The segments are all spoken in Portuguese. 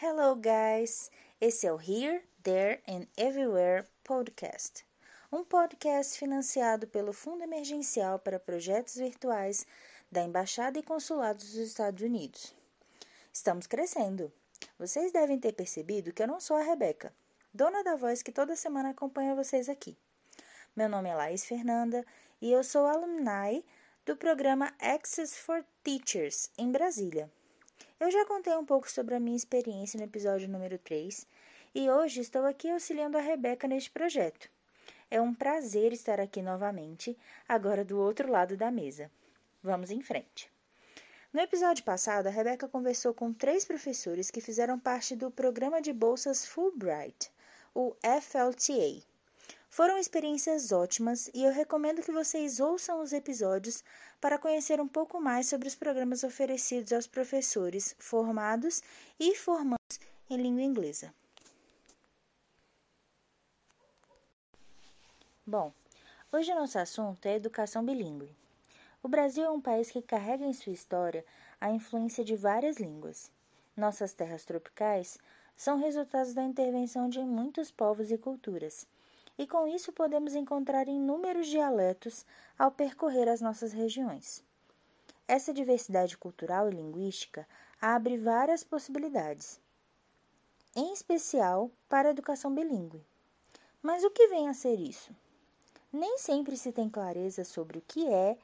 Hello, guys! Esse é o Here, There and Everywhere podcast, um podcast financiado pelo Fundo Emergencial para Projetos Virtuais da Embaixada e Consulados dos Estados Unidos. Estamos crescendo. Vocês devem ter percebido que eu não sou a Rebeca, dona da voz que toda semana acompanha vocês aqui. Meu nome é Laís Fernanda e eu sou alumni do programa Access for Teachers em Brasília. Eu já contei um pouco sobre a minha experiência no episódio número 3 e hoje estou aqui auxiliando a Rebeca neste projeto. É um prazer estar aqui novamente, agora do outro lado da mesa. Vamos em frente. No episódio passado, a Rebeca conversou com três professores que fizeram parte do programa de bolsas Fulbright, o FLTA. Foram experiências ótimas e eu recomendo que vocês ouçam os episódios para conhecer um pouco mais sobre os programas oferecidos aos professores formados e formandos em língua inglesa. Bom, hoje o nosso assunto é educação bilíngue. O Brasil é um país que carrega em sua história a influência de várias línguas. Nossas terras tropicais são resultados da intervenção de muitos povos e culturas, e com isso podemos encontrar inúmeros dialetos ao percorrer as nossas regiões. Essa diversidade cultural e linguística abre várias possibilidades, em especial para a educação bilíngue. Mas o que vem a ser isso? nem sempre se tem clareza sobre o que é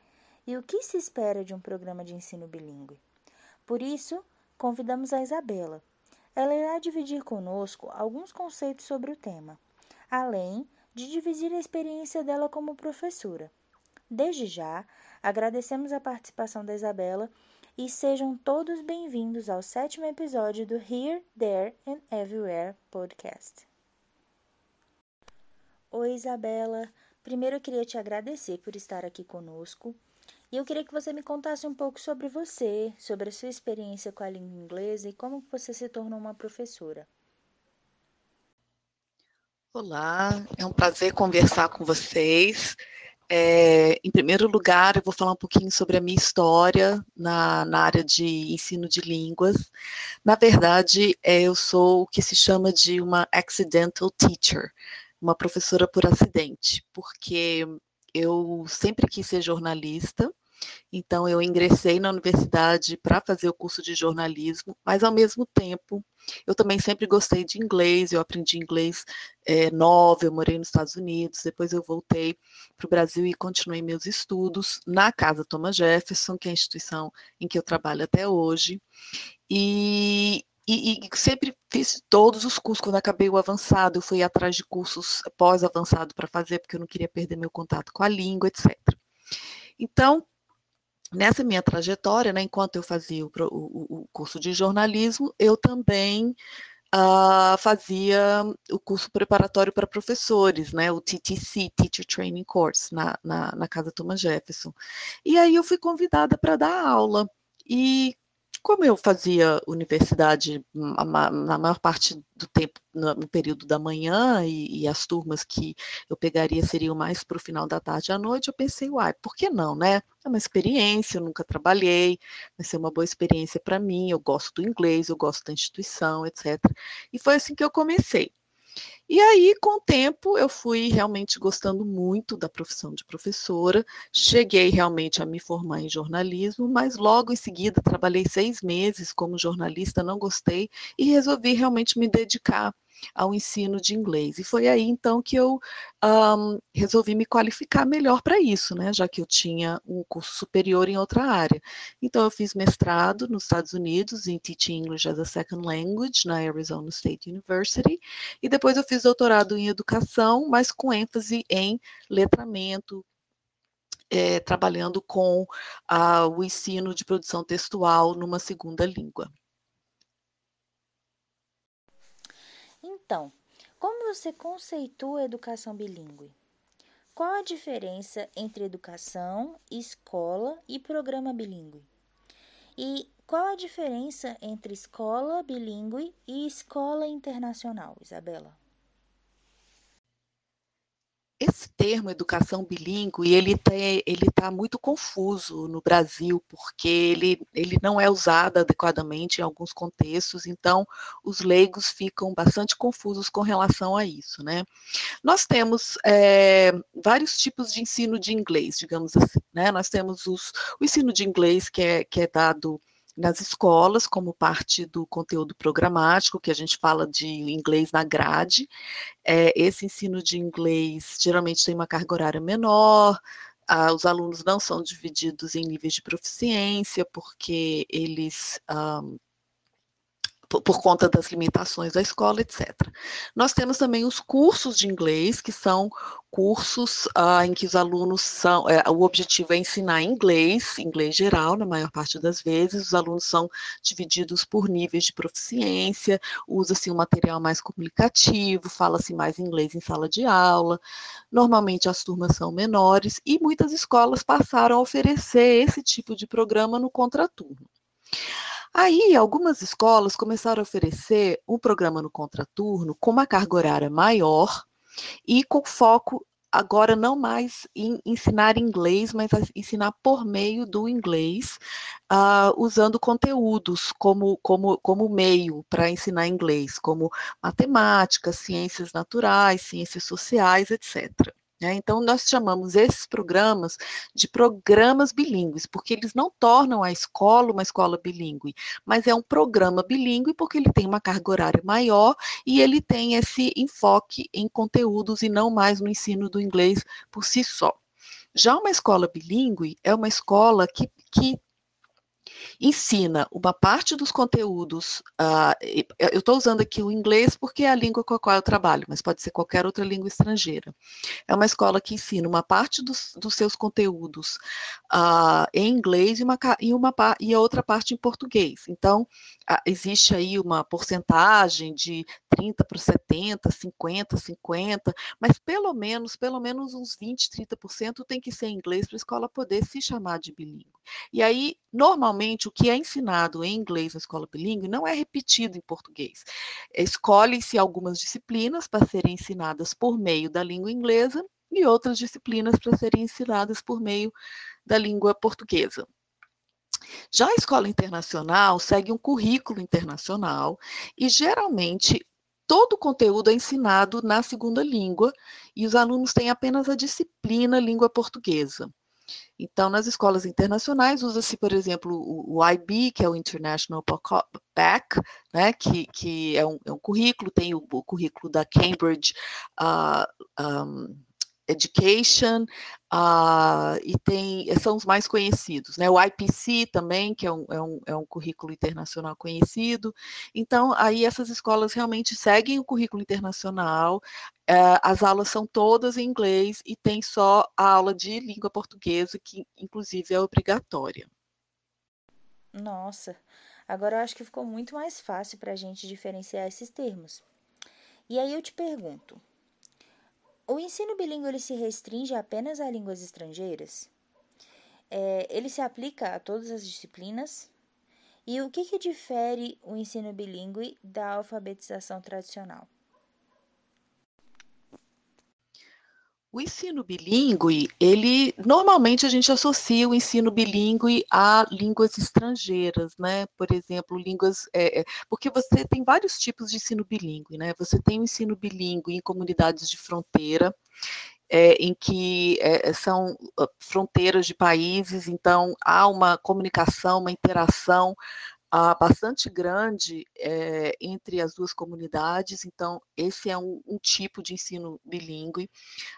e o que se espera de um programa de ensino bilíngue. Por isso, convidamos a Isabela. Ela irá dividir conosco alguns conceitos sobre o tema, além de dividir a experiência dela como professora. Desde já, agradecemos a participação da Isabela e sejam todos bem-vindos ao sétimo episódio do Here, There and Everywhere podcast. Oi, Isabela. Primeiro eu queria te agradecer por estar aqui conosco. E eu queria que você me contasse um pouco sobre você, sobre a sua experiência com a língua inglesa e como você se tornou uma professora. Olá, é um prazer conversar com vocês. É, em primeiro lugar, eu vou falar um pouquinho sobre a minha história na, na área de ensino de línguas. Na verdade, é, eu sou o que se chama de uma accidental teacher uma professora por acidente, porque eu sempre quis ser jornalista, então eu ingressei na universidade para fazer o curso de jornalismo, mas ao mesmo tempo eu também sempre gostei de inglês, eu aprendi inglês é, eu morei nos Estados Unidos, depois eu voltei para o Brasil e continuei meus estudos na Casa Thomas Jefferson, que é a instituição em que eu trabalho até hoje. E, e, e, sempre fiz todos os cursos. Quando acabei o avançado, eu fui atrás de cursos pós-avançado para fazer, porque eu não queria perder meu contato com a língua, etc. Então, nessa minha trajetória, né, enquanto eu fazia o, o, o curso de jornalismo, eu também uh, fazia o curso preparatório para professores, né, o TTC, Teacher Training Course, na, na, na Casa Thomas Jefferson. E aí eu fui convidada para dar aula. E como eu fazia universidade na maior parte do tempo no período da manhã e, e as turmas que eu pegaria seriam mais para o final da tarde à noite, eu pensei, uai, por que não, né? É uma experiência, eu nunca trabalhei, vai ser uma boa experiência para mim, eu gosto do inglês, eu gosto da instituição, etc. E foi assim que eu comecei. E aí, com o tempo, eu fui realmente gostando muito da profissão de professora, cheguei realmente a me formar em jornalismo, mas logo em seguida trabalhei seis meses como jornalista, não gostei e resolvi realmente me dedicar ao ensino de inglês. E foi aí então que eu um, resolvi me qualificar melhor para isso, né? Já que eu tinha um curso superior em outra área. Então eu fiz mestrado nos Estados Unidos em Teaching English as a Second Language na Arizona State University e depois eu fiz doutorado em educação, mas com ênfase em letramento, é, trabalhando com ah, o ensino de produção textual numa segunda língua. Então, como você conceitua a educação bilíngue? Qual a diferença entre educação, escola e programa bilíngue? E qual a diferença entre escola bilíngue e escola internacional, Isabela? Termo educação bilíngue, ele está ele tá muito confuso no Brasil, porque ele, ele não é usado adequadamente em alguns contextos, então os leigos ficam bastante confusos com relação a isso, né? Nós temos é, vários tipos de ensino de inglês, digamos assim, né? Nós temos os, o ensino de inglês que é, que é dado nas escolas, como parte do conteúdo programático, que a gente fala de inglês na grade. É, esse ensino de inglês geralmente tem uma carga horária menor, os alunos não são divididos em níveis de proficiência, porque eles. Um, por, conta das limitações da escola, etc. Nós temos também os cursos de inglês, que são cursos uh, em que os alunos são, é, o objetivo é ensinar inglês, inglês geral, na maior parte das vezes, os alunos são divididos por níveis de proficiência, usa-se um material mais comunicativo, fala-se mais inglês em sala de aula, normalmente as turmas são menores, e muitas escolas passaram a oferecer esse tipo de programa no contraturno. Aí, algumas escolas começaram a oferecer um programa no contraturno com uma carga horária maior e com foco agora não mais em ensinar inglês, mas ensinar por meio do inglês, uh, usando conteúdos como, como, como meio para ensinar inglês, como matemática, ciências naturais, ciências sociais, etc. Né? Então, nós chamamos esses programas de programas bilíngues, porque eles não tornam a escola uma escola bilíngue, mas é um programa bilíngue porque ele tem uma carga horária maior e ele tem esse enfoque em conteúdos e não mais no ensino do inglês por si só. Já uma escola bilíngue é uma escola que, que ensina uma parte dos conteúdos. Uh, eu estou usando aqui o inglês porque é a língua com a qual eu trabalho, mas pode ser qualquer outra língua estrangeira. É uma escola que ensina uma parte dos, dos seus conteúdos uh, em inglês e, uma, e, uma, e a outra parte em português. Então, uh, existe aí uma porcentagem de 30 para 70, 50, 50, mas pelo menos, pelo menos uns 20, 30% tem que ser em inglês para a escola poder se chamar de bilíngue. E aí, normalmente, o que é ensinado em inglês na escola bilíngue não é repetido em português. Escolhe-se algumas disciplinas para serem ensinadas por meio da língua inglesa e outras disciplinas para serem ensinadas por meio da língua portuguesa. Já a escola internacional segue um currículo internacional e geralmente todo o conteúdo é ensinado na segunda língua e os alunos têm apenas a disciplina língua portuguesa. Então, nas escolas internacionais, usa-se, por exemplo, o, IB, que é o International Back, né, que, que é, um, é um currículo, tem o, o currículo da Cambridge uh, ah, um, Education, uh, e tem, são os mais conhecidos, né? O IPC também, que é um, é, um, é um currículo internacional conhecido. Então, aí essas escolas realmente seguem o currículo internacional, uh, as aulas são todas em inglês e tem só a aula de língua portuguesa, que inclusive é obrigatória. Nossa, agora eu acho que ficou muito mais fácil para a gente diferenciar esses termos. E aí eu te pergunto, o ensino bilíngue se restringe apenas a línguas estrangeiras? É, ele se aplica a todas as disciplinas? E o que, que difere o ensino bilíngue da alfabetização tradicional? O ensino bilíngue, ele normalmente a gente associa o ensino bilíngue a línguas estrangeiras, né? Por exemplo, línguas, é, porque você tem vários tipos de ensino bilíngue, né? Você tem o ensino bilíngue em comunidades de fronteira, é, em que é, são fronteiras de países, então há uma comunicação, uma interação uh, bastante grande é, entre as duas comunidades, então esse é um, um, tipo de ensino bilíngue.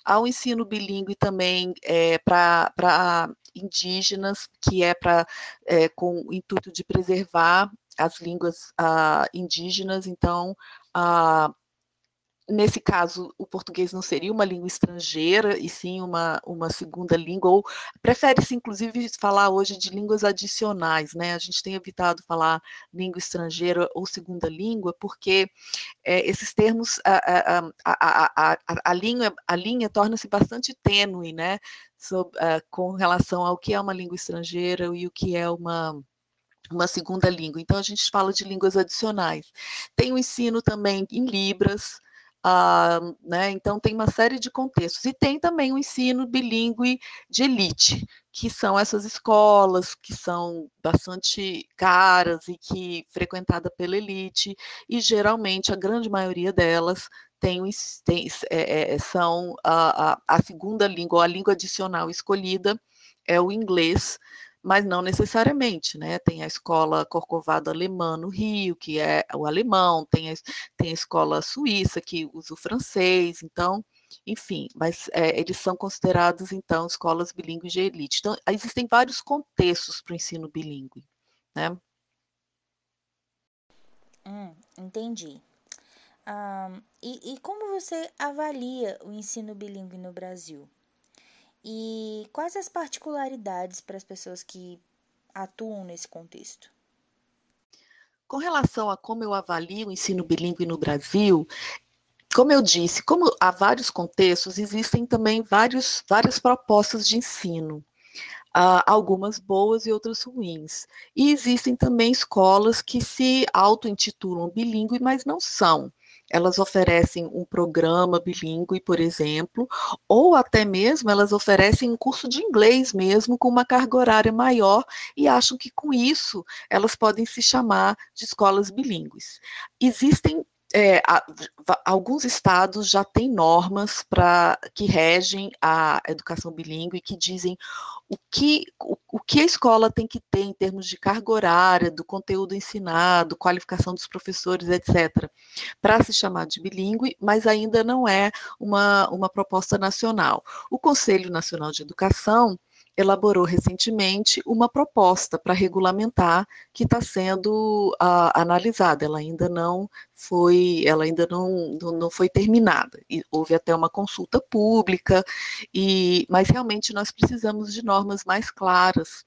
Há um ensino bilíngue também é, para indígenas, que é para é, com o intuito de preservar as línguas uh, indígenas, então uh, nesse caso, o português não seria uma língua estrangeira, e sim uma, uma segunda língua, ou prefere-se, inclusive, falar hoje de línguas adicionais, né? A gente tem evitado falar língua estrangeira ou segunda língua, porque é, esses termos, a, a, a, a, a linha, a linha torna-se bastante tênue, né? Sob, uh, com relação ao que é uma língua estrangeira e o que é uma uma segunda língua. Então, a gente fala de línguas adicionais. Tem o ensino também em Libras, Uh, né? Então, tem uma série de contextos. E tem também o ensino bilíngue de elite, que são essas escolas que são bastante caras e que frequentada pela elite, e geralmente a grande maioria delas tem, tem é, é, são a, a, a segunda língua, a língua adicional escolhida é o inglês, mas não necessariamente, né? Tem a escola Corcovado Alemã no Rio, que é o alemão, tem a, tem a escola suíça, que usa o francês, então, enfim, mas é, eles são considerados, então, escolas bilíngues de elite. Então, existem vários contextos para o ensino bilíngue, né? Hum, entendi. Um, e, e como você avalia o ensino bilíngue no Brasil? E quais as particularidades para as pessoas que atuam nesse contexto? Com relação a como eu avalio o ensino bilíngue no Brasil, como eu disse, como há vários contextos, existem também vários, várias propostas de ensino. Uh, algumas boas e outras ruins. E existem também escolas que se auto-intitulam bilíngue, mas não são elas oferecem um programa bilíngue, por exemplo, ou até mesmo elas oferecem um curso de inglês mesmo, com uma carga horária maior, e acham que com isso elas podem se chamar de escolas bilíngues. Existem é, alguns estados já têm normas para que regem a educação bilíngue que dizem o que, o, o, que a escola tem que ter em termos de carga horária, do conteúdo ensinado, qualificação dos professores, etc., para se chamar de bilíngue, mas ainda não é uma, uma proposta nacional. O Conselho Nacional de Educação elaborou recentemente uma proposta para regulamentar que está sendo uh, analisada. Ela ainda não foi, ela ainda não, não, foi terminada. E houve até uma consulta pública, e, mas realmente nós precisamos de normas mais claras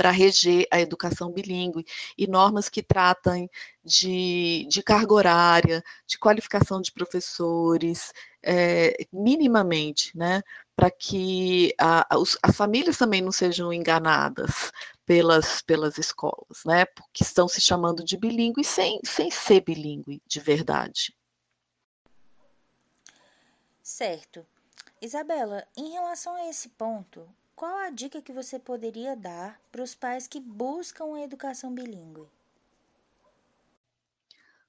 para reger a educação bilíngue e normas que tratam de, de carga horária, de qualificação de professores, é, minimamente, né, para que a, as famílias também não sejam enganadas pelas, pelas escolas, né, porque estão se chamando de bilíngue sem, sem ser bilíngue de verdade. Certo. Isabela, em relação a esse ponto, qual a dica que você poderia dar para os pais que buscam a educação bilíngue?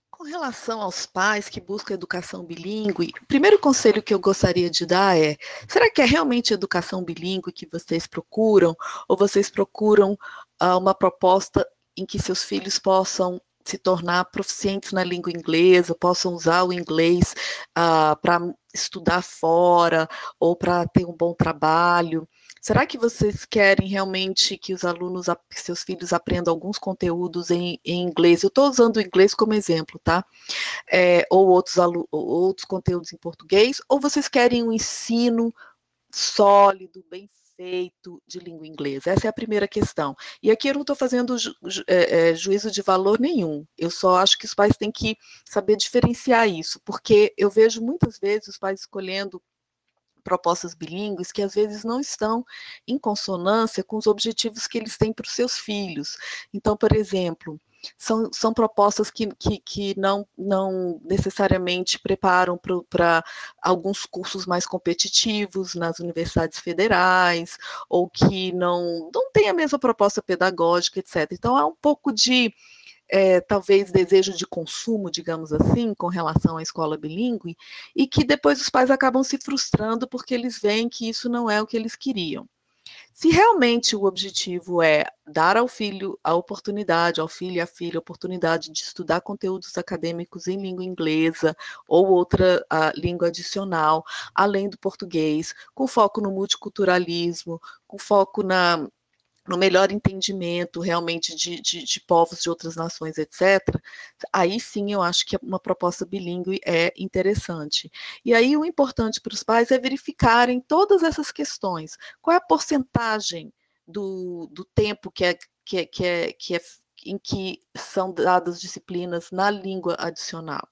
Com relação aos pais que buscam educação bilíngue, o primeiro conselho que eu gostaria de dar é: será que é realmente educação bilíngue que vocês procuram? Ou vocês procuram uh, uma proposta em que seus filhos possam se tornar proficientes na língua inglesa, possam usar o inglês uh, para estudar fora ou para ter um bom trabalho? Será que vocês querem realmente que os alunos, que seus filhos aprendam alguns conteúdos em, em inglês? Eu estou usando o inglês como exemplo, tá? É, ou outros, outros conteúdos em português, ou vocês querem um ensino sólido, bem feito de língua inglesa? Essa é a primeira questão. E aqui eu não estou fazendo ju, ju, é, é, juízo de valor nenhum. Eu só acho que os pais têm que saber diferenciar isso, porque eu vejo muitas vezes os pais escolhendo propostas bilíngues que às vezes não estão em consonância com os objetivos que eles têm para os seus filhos. Então, por exemplo, são, são propostas que, que, que não, não necessariamente preparam para alguns cursos mais competitivos nas universidades federais, ou que não, não têm a mesma proposta pedagógica, etc. Então, há um pouco de é, talvez desejo de consumo, digamos assim, com relação à escola bilíngue, e que depois os pais acabam se frustrando porque eles veem que isso não é o que eles queriam. Se realmente o objetivo é dar ao filho a oportunidade, ao filho e à filha, a oportunidade de estudar conteúdos acadêmicos em língua inglesa ou outra língua adicional, além do português, com foco no multiculturalismo, com foco na no melhor entendimento realmente de, de, de, povos de outras nações, etc., aí sim eu acho que uma proposta bilíngue é interessante. E aí o importante para os pais é verificarem todas essas questões. Qual é a porcentagem do, do tempo que é, que, é, que, é, que é em que são dadas disciplinas na língua adicional?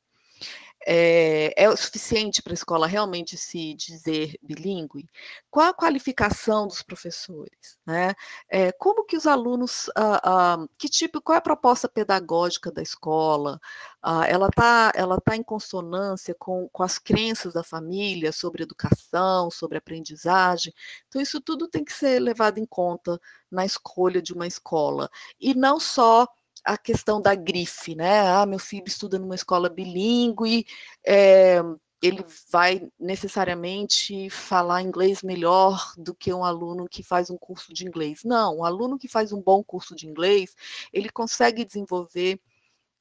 É, é o suficiente para a escola realmente se dizer bilíngue? Qual a qualificação dos professores? Né? É, como que os alunos, ah, ah, que tipo, qual é a proposta pedagógica da escola? Ah, ela está ela tá em consonância com, com as crenças da família sobre educação, sobre aprendizagem? Então, isso tudo tem que ser levado em conta na escolha de uma escola. E não só a questão da grife, né? Ah, meu filho estuda numa escola bilíngue, é, ele vai necessariamente falar inglês melhor do que um aluno que faz um curso de inglês. Não, o aluno que faz um bom curso de inglês, ele consegue desenvolver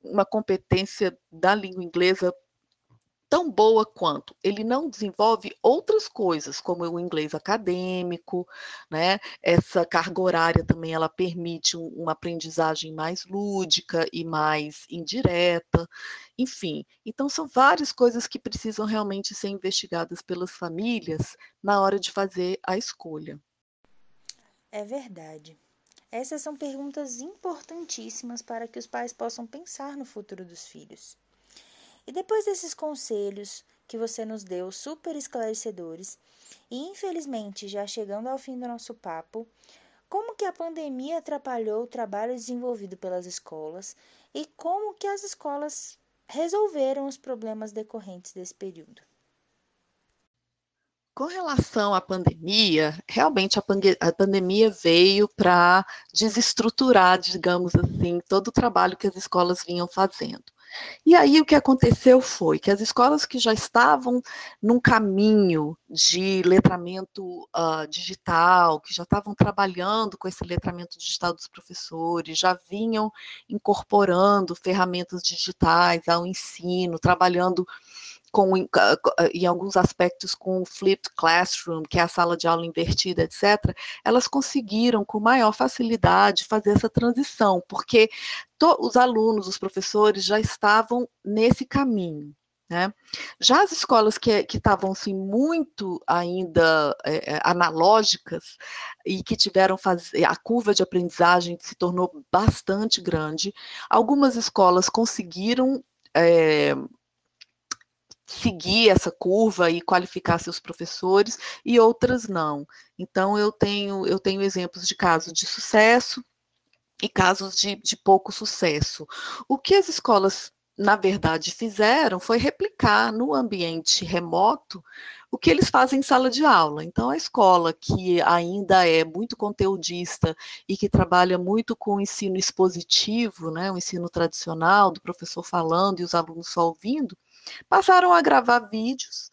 uma competência da língua inglesa tão boa quanto. Ele não desenvolve outras coisas, como o inglês acadêmico, né? Essa carga horária também ela permite um, uma aprendizagem mais lúdica e mais indireta, enfim. Então são várias coisas que precisam realmente ser investigadas pelas famílias na hora de fazer a escolha. É verdade. Essas são perguntas importantíssimas para que os pais possam pensar no futuro dos filhos. E depois desses conselhos que você nos deu, super esclarecedores, e infelizmente já chegando ao fim do nosso papo, como que a pandemia atrapalhou o trabalho desenvolvido pelas escolas e como que as escolas resolveram os problemas decorrentes desse período? Com relação à pandemia, realmente a, a pandemia veio para desestruturar, digamos assim, todo o trabalho que as escolas vinham fazendo. E aí o que aconteceu foi que as escolas que já estavam num caminho de letramento uh, digital, que já estavam trabalhando com esse letramento digital dos professores, já vinham incorporando ferramentas digitais ao ensino, trabalhando com, em alguns aspectos com o flipped classroom, que é a sala de aula invertida, etc., elas conseguiram com maior facilidade fazer essa transição, porque os alunos, os professores já estavam nesse caminho. Né? Já as escolas que estavam assim, muito ainda é, analógicas e que tiveram fazer a curva de aprendizagem se tornou bastante grande, algumas escolas conseguiram é, seguir essa curva e qualificar seus professores e outras não. Então eu tenho eu tenho exemplos de casos de sucesso e casos de, de pouco sucesso. O que as escolas na verdade fizeram foi replicar no ambiente remoto o que eles fazem em sala de aula. Então, a escola que ainda é muito conteudista e que trabalha muito com o ensino expositivo, né, o ensino tradicional, do professor falando e os alunos só ouvindo, Passaram a gravar vídeos,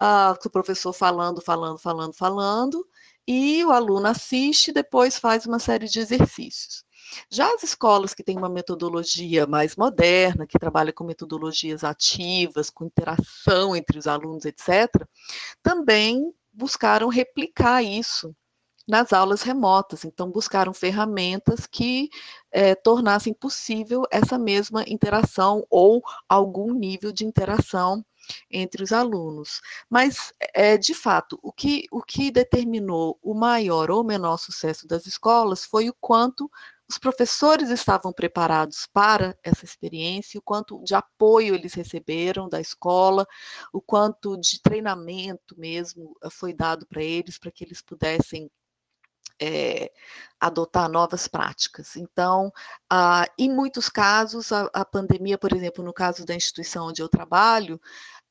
uh, o professor falando, falando, falando, falando, e o aluno assiste, depois faz uma série de exercícios. Já as escolas que têm uma metodologia mais moderna, que trabalha com metodologias ativas, com interação entre os alunos, etc., também buscaram replicar isso nas aulas remotas. Então, buscaram ferramentas que é, tornassem possível essa mesma interação ou algum nível de interação entre os alunos. Mas, é, de fato, o que, o que determinou o maior ou menor sucesso das escolas foi o quanto os professores estavam preparados para essa experiência, o quanto de apoio eles receberam da escola, o quanto de treinamento mesmo foi dado para eles, para que eles pudessem é, adotar novas práticas. Então, ah, em muitos casos, a, a, pandemia, por exemplo, no caso da instituição onde eu trabalho,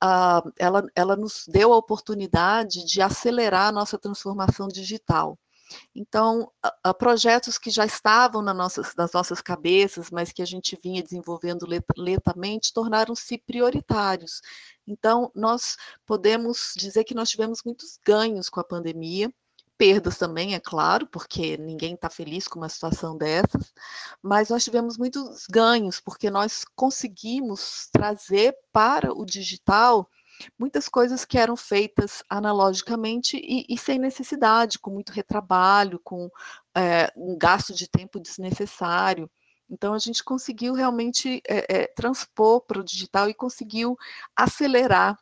ah, ela, ela nos deu a oportunidade de acelerar a nossa transformação digital. Então, a, projetos que já estavam nossas, nas nossas cabeças, mas que a gente vinha desenvolvendo lentamente, tornaram-se prioritários. Então, nós podemos dizer que nós tivemos muitos ganhos com a pandemia, perdas também, é claro, porque ninguém está feliz com uma situação dessas, mas nós tivemos muitos ganhos, porque nós conseguimos trazer para o digital muitas coisas que eram feitas analogicamente e, e sem necessidade, com muito retrabalho, com é, um gasto de tempo desnecessário. Então, a gente conseguiu realmente é, é, transpor para o digital e conseguiu acelerar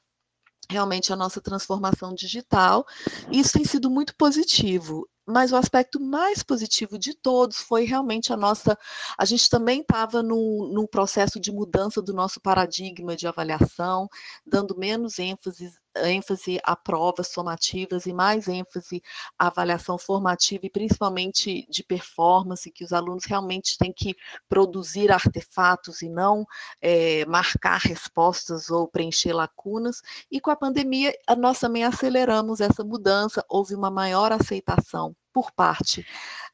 realmente a nossa transformação digital. Isso tem sido muito positivo. mas o aspecto mais positivo de todos foi realmente a nossa. A gente também estava num, num processo de mudança do nosso paradigma de avaliação, dando menos ênfase ênfase a provas somativas e mais ênfase à avaliação formativa e principalmente de performance, que os alunos realmente têm que produzir artefatos e não é, marcar respostas ou preencher lacunas. E com a pandemia, nós também aceleramos essa mudança, houve uma maior aceitação por parte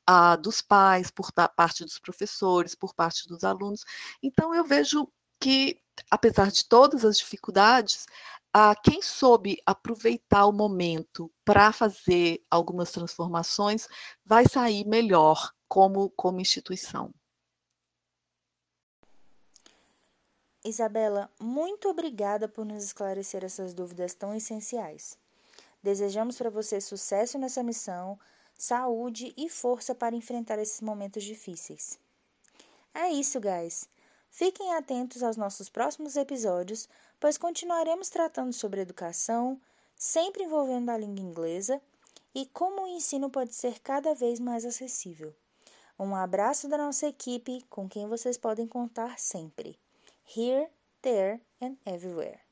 ah, dos pais, por parte dos professores, por parte dos alunos. Então, eu vejo que, apesar de todas as dificuldades, ah, quem soube aproveitar o momento para fazer algumas transformações vai sair melhor como, como instituição. Isabela, muito obrigada por nos esclarecer essas dúvidas tão essenciais. Desejamos para você sucesso nessa missão, saúde e força para enfrentar esses momentos difíceis. É isso, guys. Fiquem atentos aos nossos próximos episódios, pois continuaremos tratando sobre educação, sempre envolvendo a língua inglesa e como o ensino pode ser cada vez mais acessível. Um abraço da nossa equipe, com quem vocês podem contar sempre. Here, there and everywhere.